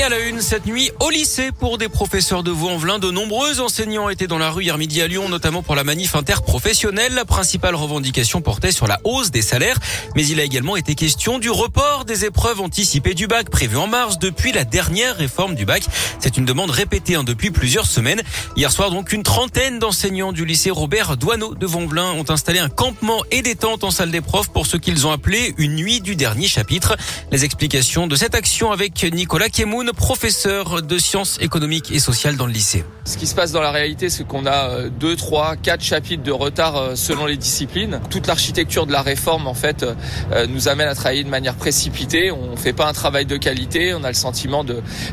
Et à la une, cette nuit, au lycée, pour des professeurs de Vaux-en-Velin, de nombreux enseignants étaient dans la rue hier midi à Lyon, notamment pour la manif interprofessionnelle. La principale revendication portait sur la hausse des salaires, mais il a également été question du report des épreuves anticipées du bac prévues en mars depuis la dernière réforme du bac. C'est une demande répétée hein, depuis plusieurs semaines. Hier soir, donc, une trentaine d'enseignants du lycée Robert Douaneau de Vaux-en-Velin ont installé un campement et des tentes en salle des profs pour ce qu'ils ont appelé une nuit du dernier chapitre. Les explications de cette action avec Nicolas Kemoun, professeur de sciences économiques et sociales dans le lycée. Ce qui se passe dans la réalité, c'est qu'on a deux, trois, quatre chapitres de retard euh, selon les disciplines. Toute l'architecture de la réforme, en fait, euh, nous amène à travailler de manière précipitée. On fait pas un travail de qualité. On a le sentiment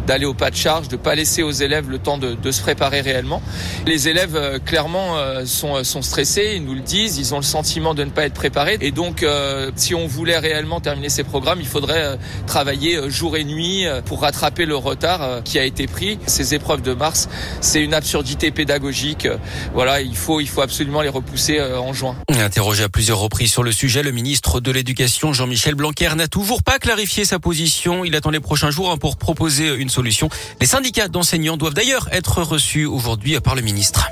d'aller au pas de charge, de pas laisser aux élèves le temps de, se préparer réellement. Les élèves, euh, clairement, sont stressés. Ils nous le disent. Ils ont le sentiment de ne pas être préparés. Et donc, si on voulait réellement terminer ces programmes, il faudrait travailler jour et nuit pour rattraper le retard qui a été pris. Ces épreuves de mars, c'est une absurdité pédagogique. Voilà, il faut, il faut absolument les repousser euh, en juin. Interrogé à plusieurs reprises sur le sujet, le ministre de l'Éducation, Jean-Michel Blanquer, n'a toujours pas clarifié sa position. Il attend les prochains jours hein, pour proposer une solution. Les syndicats d'enseignants doivent d'ailleurs être reçus aujourd'hui par le ministre.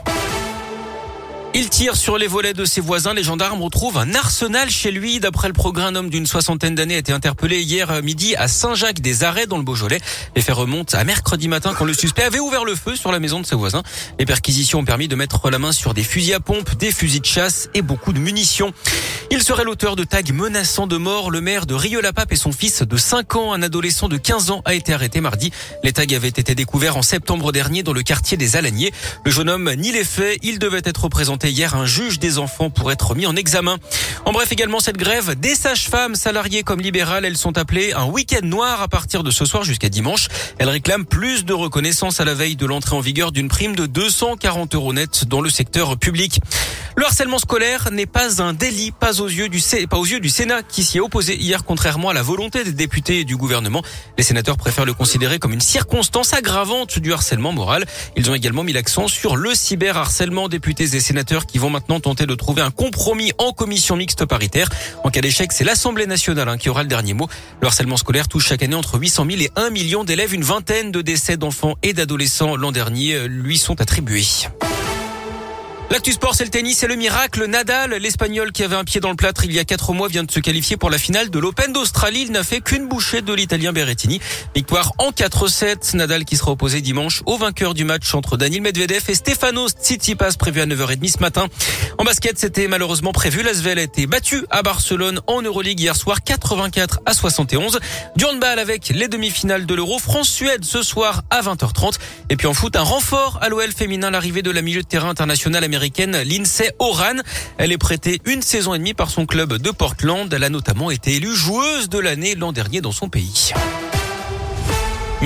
Il tire sur les volets de ses voisins. Les gendarmes retrouvent un arsenal chez lui. D'après le progrès, un homme d'une soixantaine d'années a été interpellé hier midi à Saint-Jacques-des-Arrêts dans le Beaujolais. Les faits remontent à mercredi matin quand le suspect avait ouvert le feu sur la maison de ses voisins. Les perquisitions ont permis de mettre la main sur des fusils à pompe, des fusils de chasse et beaucoup de munitions. Il serait l'auteur de tags menaçant de mort. Le maire de Rieux-la-Pape et son fils de 5 ans, un adolescent de 15 ans, a été arrêté mardi. Les tags avaient été découverts en septembre dernier dans le quartier des Alaniers. Le jeune homme nie les faits. Il devait être présenté hier un juge des enfants pour être mis en examen. En bref, également cette grève des sages-femmes salariées comme libérales, elles sont appelées un week-end noir à partir de ce soir jusqu'à dimanche. Elles réclament plus de reconnaissance à la veille de l'entrée en vigueur d'une prime de 240 euros net dans le secteur public. Le harcèlement scolaire n'est pas un délit, pas aux yeux du Sénat qui s'y est opposé hier contrairement à la volonté des députés et du gouvernement. Les sénateurs préfèrent le considérer comme une circonstance aggravante du harcèlement moral. Ils ont également mis l'accent sur le cyberharcèlement. Députés et sénateurs qui vont maintenant tenter de trouver un compromis en commission mixte paritaire. En cas d'échec, c'est l'Assemblée nationale hein, qui aura le dernier mot. Le harcèlement scolaire touche chaque année entre 800 000 et 1 million d'élèves. Une vingtaine de décès d'enfants et d'adolescents l'an dernier lui sont attribués. L'actu sport, c'est le tennis et le miracle. Nadal, l'Espagnol qui avait un pied dans le plâtre il y a quatre mois, vient de se qualifier pour la finale de l'Open d'Australie. Il n'a fait qu'une bouchée de l'Italien Berrettini. Victoire en 4-7. Nadal qui sera opposé dimanche au vainqueur du match entre Daniel Medvedev et Stefanos Tsitsipas prévu à 9h30 ce matin. En basket, c'était malheureusement prévu. L'Asvel a été battu à Barcelone en Euroleague hier soir 84 à 71. Du avec les demi-finales de l'Euro. France-Suède ce soir à 20h30. Et puis en foot, un renfort à l'OL féminin, l'arrivée de la milieu de terrain international américain Lindsay Oran. Elle est prêtée une saison et demie par son club de Portland. Elle a notamment été élue joueuse de l'année l'an dernier dans son pays.